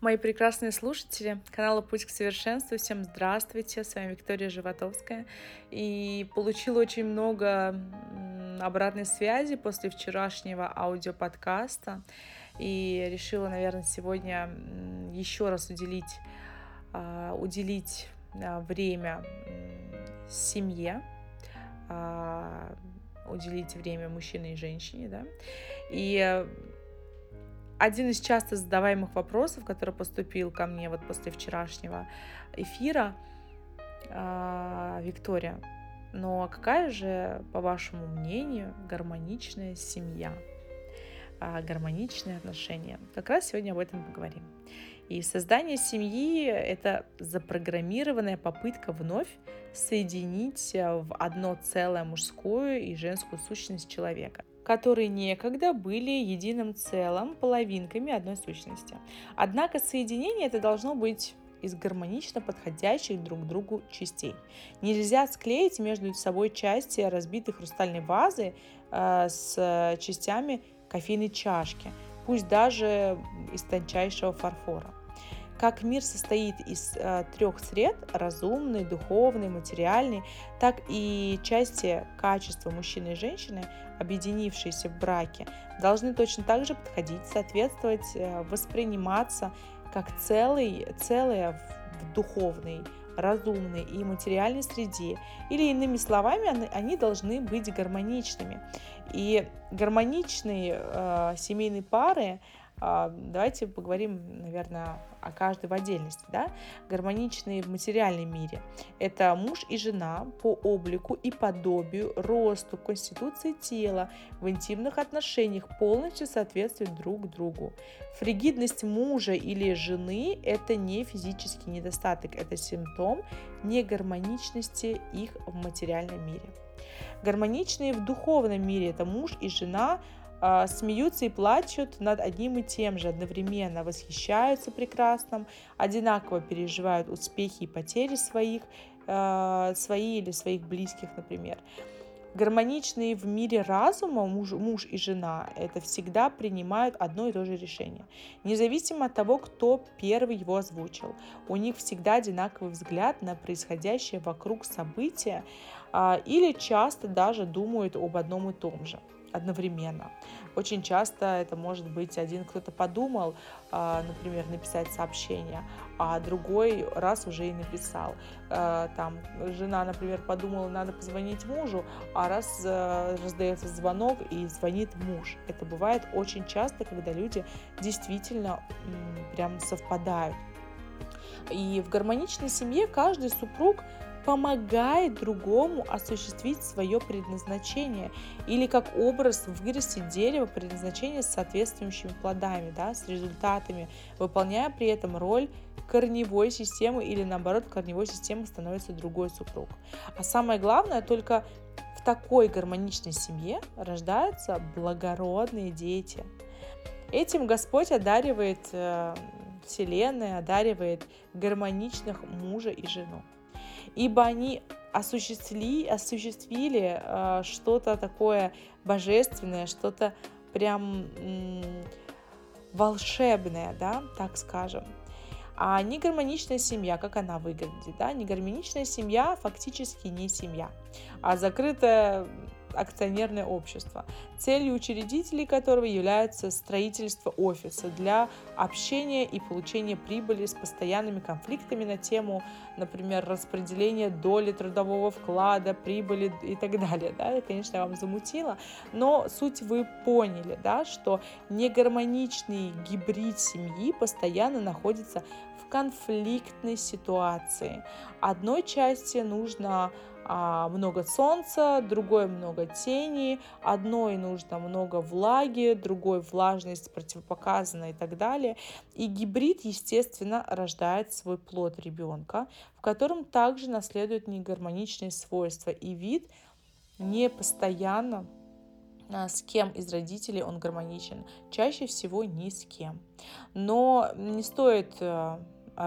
Мои прекрасные слушатели канала «Путь к совершенству», всем здравствуйте, с вами Виктория Животовская. И получила очень много обратной связи после вчерашнего аудиоподкаста. И решила, наверное, сегодня еще раз уделить, а, уделить а, время семье, а, уделить время мужчине и женщине, да, и один из часто задаваемых вопросов, который поступил ко мне вот после вчерашнего эфира, э, Виктория, но какая же, по вашему мнению, гармоничная семья, э, гармоничные отношения? Как раз сегодня об этом поговорим. И создание семьи — это запрограммированная попытка вновь соединить в одно целое мужскую и женскую сущность человека которые некогда были единым целым, половинками одной сущности. Однако соединение это должно быть из гармонично подходящих друг другу частей. Нельзя склеить между собой части разбитой хрустальной вазы э, с частями кофейной чашки, пусть даже из тончайшего фарфора как мир состоит из э, трех сред – разумный, духовный, материальный, так и части качества мужчины и женщины, объединившиеся в браке, должны точно так же подходить, соответствовать, э, восприниматься как целый, целое в духовной, разумной и материальной среде. Или иными словами, они, должны быть гармоничными. И гармоничные э, семейные пары давайте поговорим, наверное, о каждой в отдельности. Да? Гармоничные в материальном мире – это муж и жена по облику и подобию, росту, конституции тела, в интимных отношениях полностью соответствуют друг другу. Фригидность мужа или жены – это не физический недостаток, это симптом негармоничности их в материальном мире. Гармоничные в духовном мире – это муж и жена – а, смеются и плачут над одним и тем же одновременно, восхищаются прекрасным, одинаково переживают успехи и потери своих, а, свои или своих близких, например. Гармоничные в мире разума муж, муж и жена это всегда принимают одно и то же решение, независимо от того, кто первый его озвучил. У них всегда одинаковый взгляд на происходящее вокруг события а, или часто даже думают об одном и том же одновременно. Очень часто это может быть один кто-то подумал, а, например, написать сообщение, а другой раз уже и написал. А, там жена, например, подумала, надо позвонить мужу, а раз э, раздается звонок и звонит муж. Это бывает очень часто, когда люди действительно прям совпадают. И в гармоничной семье каждый супруг помогает другому осуществить свое предназначение или как образ вырастить дерево предназначения с соответствующими плодами, да, с результатами, выполняя при этом роль корневой системы или наоборот корневой системой становится другой супруг. А самое главное, только в такой гармоничной семье рождаются благородные дети. Этим Господь одаривает э, Вселенная, одаривает гармоничных мужа и жену ибо они осуществили, осуществили э, что-то такое божественное, что-то прям волшебное, да, так скажем. А негармоничная семья, как она выглядит, да, негармоничная семья фактически не семья, а закрытая акционерное общество, целью учредителей которого является строительство офиса для общения и получения прибыли с постоянными конфликтами на тему, например, распределения доли трудового вклада, прибыли и так далее. Да? Конечно, я вам замутила, но суть вы поняли, да, что негармоничный гибрид семьи постоянно находится в конфликтной ситуации. Одной части нужно много солнца, другой много тени, одной нужно много влаги, другой влажность противопоказана и так далее. И гибрид, естественно, рождает свой плод ребенка, в котором также наследуют негармоничные свойства, и вид не постоянно а, с кем из родителей он гармоничен. Чаще всего ни с кем. Но не стоит э,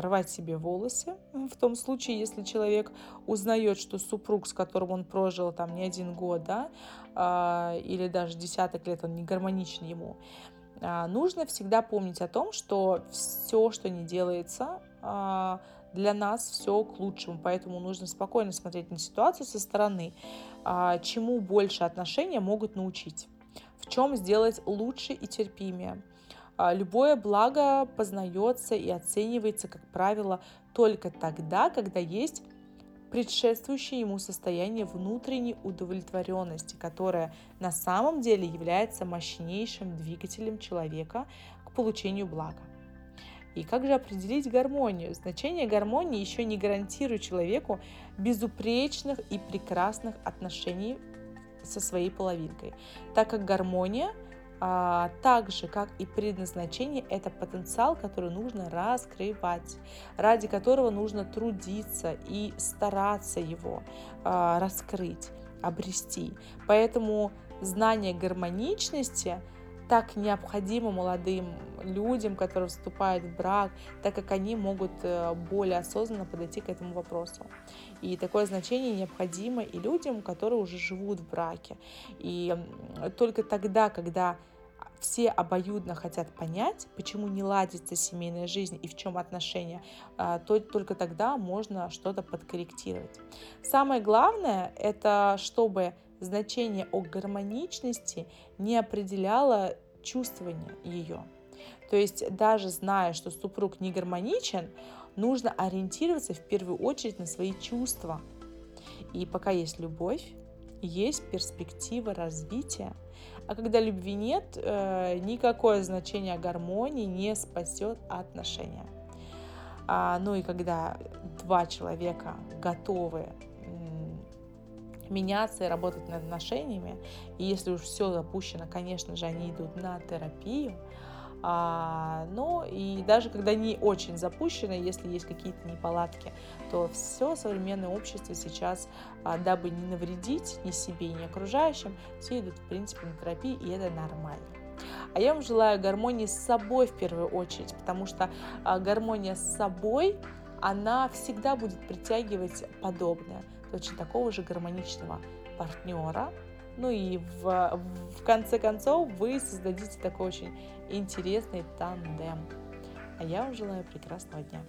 рвать себе волосы. В том случае, если человек узнает, что супруг, с которым он прожил там не один год, да, а, или даже десяток лет, он не гармоничен ему. А, нужно всегда помнить о том, что все, что не делается, а, для нас все к лучшему, поэтому нужно спокойно смотреть на ситуацию со стороны, чему больше отношения могут научить, в чем сделать лучше и терпимее. Любое благо познается и оценивается, как правило, только тогда, когда есть предшествующее ему состояние внутренней удовлетворенности, которое на самом деле является мощнейшим двигателем человека к получению блага. И как же определить гармонию? Значение гармонии еще не гарантирует человеку безупречных и прекрасных отношений со своей половинкой, так как гармония а, так же, как и предназначение, это потенциал, который нужно раскрывать, ради которого нужно трудиться и стараться его а, раскрыть, обрести. Поэтому знание гармоничности так необходимо молодым людям, которые вступают в брак, так как они могут э, более осознанно подойти к этому вопросу. И такое значение необходимо и людям, которые уже живут в браке. И только тогда, когда все обоюдно хотят понять, почему не ладится семейная жизнь и в чем отношения, а, то только тогда можно что-то подкорректировать. Самое главное, это чтобы значение о гармоничности не определяло чувствование ее. То есть даже зная, что супруг не гармоничен, нужно ориентироваться в первую очередь на свои чувства. И пока есть любовь, есть перспектива развития. А когда любви нет, э, никакое значение гармонии не спасет отношения. А, ну и когда два человека готовы меняться и работать над отношениями, и если уж все запущено, конечно же, они идут на терапию, а, но и даже когда не очень запущено, если есть какие-то неполадки, то все современное общество сейчас, а, дабы не навредить ни себе, ни окружающим, все идут, в принципе, на терапию, и это нормально. А я вам желаю гармонии с собой в первую очередь, потому что а, гармония с собой, она всегда будет притягивать подобное, точно такого же гармоничного партнера, ну и в, в конце концов вы создадите такой очень интересный тандем. А я вам желаю прекрасного дня.